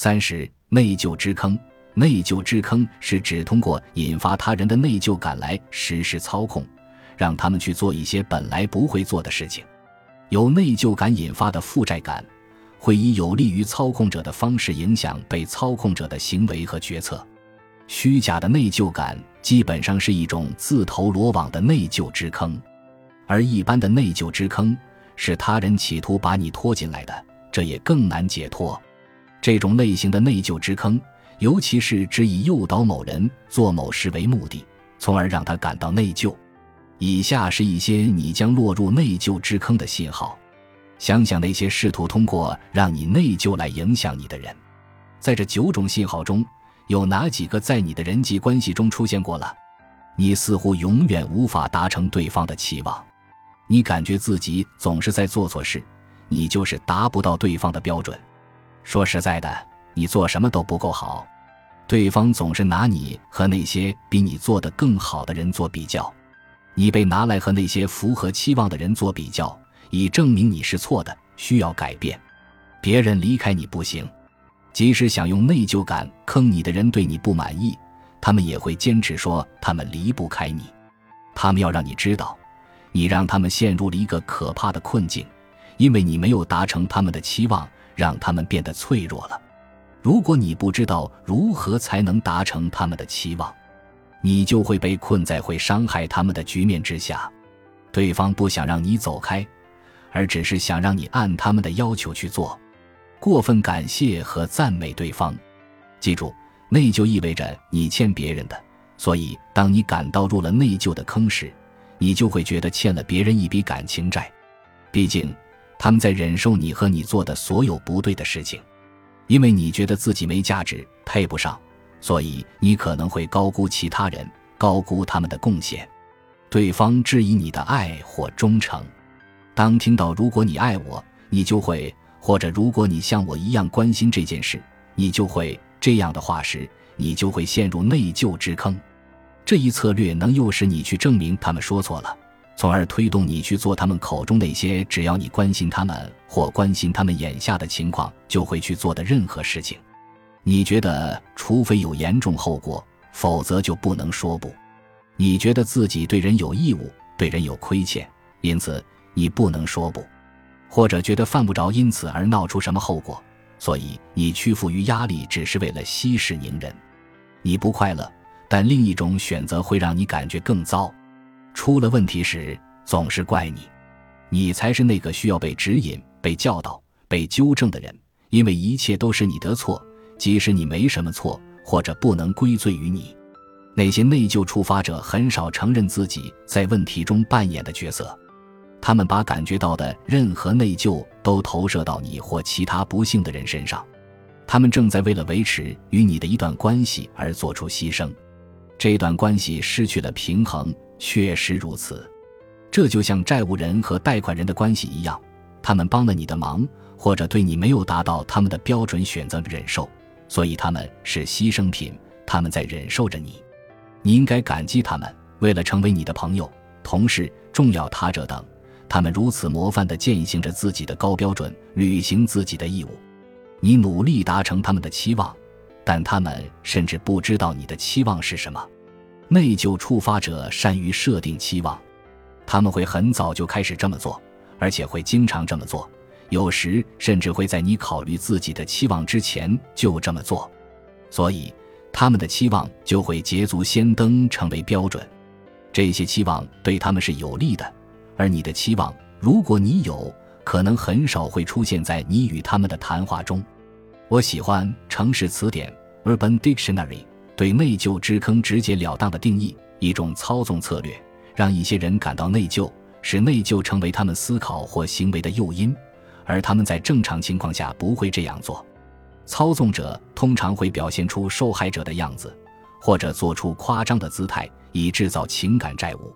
三十内疚之坑，内疚之坑是指通过引发他人的内疚感来实施操控，让他们去做一些本来不会做的事情。由内疚感引发的负债感，会以有利于操控者的方式影响被操控者的行为和决策。虚假的内疚感基本上是一种自投罗网的内疚之坑，而一般的内疚之坑是他人企图把你拖进来的，这也更难解脱。这种类型的内疚之坑，尤其是指以诱导某人做某事为目的，从而让他感到内疚。以下是一些你将落入内疚之坑的信号。想想那些试图通过让你内疚来影响你的人，在这九种信号中，有哪几个在你的人际关系中出现过了？你似乎永远无法达成对方的期望，你感觉自己总是在做错事，你就是达不到对方的标准。说实在的，你做什么都不够好，对方总是拿你和那些比你做的更好的人做比较。你被拿来和那些符合期望的人做比较，以证明你是错的，需要改变。别人离开你不行，即使想用内疚感坑你的人对你不满意，他们也会坚持说他们离不开你。他们要让你知道，你让他们陷入了一个可怕的困境，因为你没有达成他们的期望，让他们变得脆弱了。如果你不知道如何才能达成他们的期望，你就会被困在会伤害他们的局面之下，对方不想让你走开，而只是想让你按他们的要求去做。过分感谢和赞美对方，记住，内疚意味着你欠别人的，所以当你感到入了内疚的坑时，你就会觉得欠了别人一笔感情债。毕竟，他们在忍受你和你做的所有不对的事情，因为你觉得自己没价值，配不上。所以你可能会高估其他人，高估他们的贡献，对方质疑你的爱或忠诚。当听到“如果你爱我，你就会”或者“如果你像我一样关心这件事，你就会”这样的话时，你就会陷入内疚之坑。这一策略能诱使你去证明他们说错了，从而推动你去做他们口中那些只要你关心他们或关心他们眼下的情况就会去做的任何事情。你觉得，除非有严重后果，否则就不能说不。你觉得自己对人有义务，对人有亏欠，因此你不能说不。或者觉得犯不着因此而闹出什么后果，所以你屈服于压力只是为了息事宁人。你不快乐，但另一种选择会让你感觉更糟。出了问题时总是怪你，你才是那个需要被指引、被教导、被纠正的人，因为一切都是你的错。即使你没什么错，或者不能归罪于你，那些内疚触发者很少承认自己在问题中扮演的角色，他们把感觉到的任何内疚都投射到你或其他不幸的人身上，他们正在为了维持与你的一段关系而做出牺牲，这段关系失去了平衡，确实如此，这就像债务人和贷款人的关系一样，他们帮了你的忙，或者对你没有达到他们的标准选择忍受。所以他们是牺牲品，他们在忍受着你，你应该感激他们。为了成为你的朋友、同事、重要他者等，他们如此模范地践行着自己的高标准，履行自己的义务。你努力达成他们的期望，但他们甚至不知道你的期望是什么。内疚触发者善于设定期望，他们会很早就开始这么做，而且会经常这么做。有时甚至会在你考虑自己的期望之前就这么做，所以他们的期望就会捷足先登成为标准。这些期望对他们是有利的，而你的期望，如果你有，可能很少会出现在你与他们的谈话中。我喜欢《城市词典》（Urban Dictionary） 对内疚之坑直截了当的定义：一种操纵策略，让一些人感到内疚，使内疚成为他们思考或行为的诱因。而他们在正常情况下不会这样做，操纵者通常会表现出受害者的样子，或者做出夸张的姿态，以制造情感债务。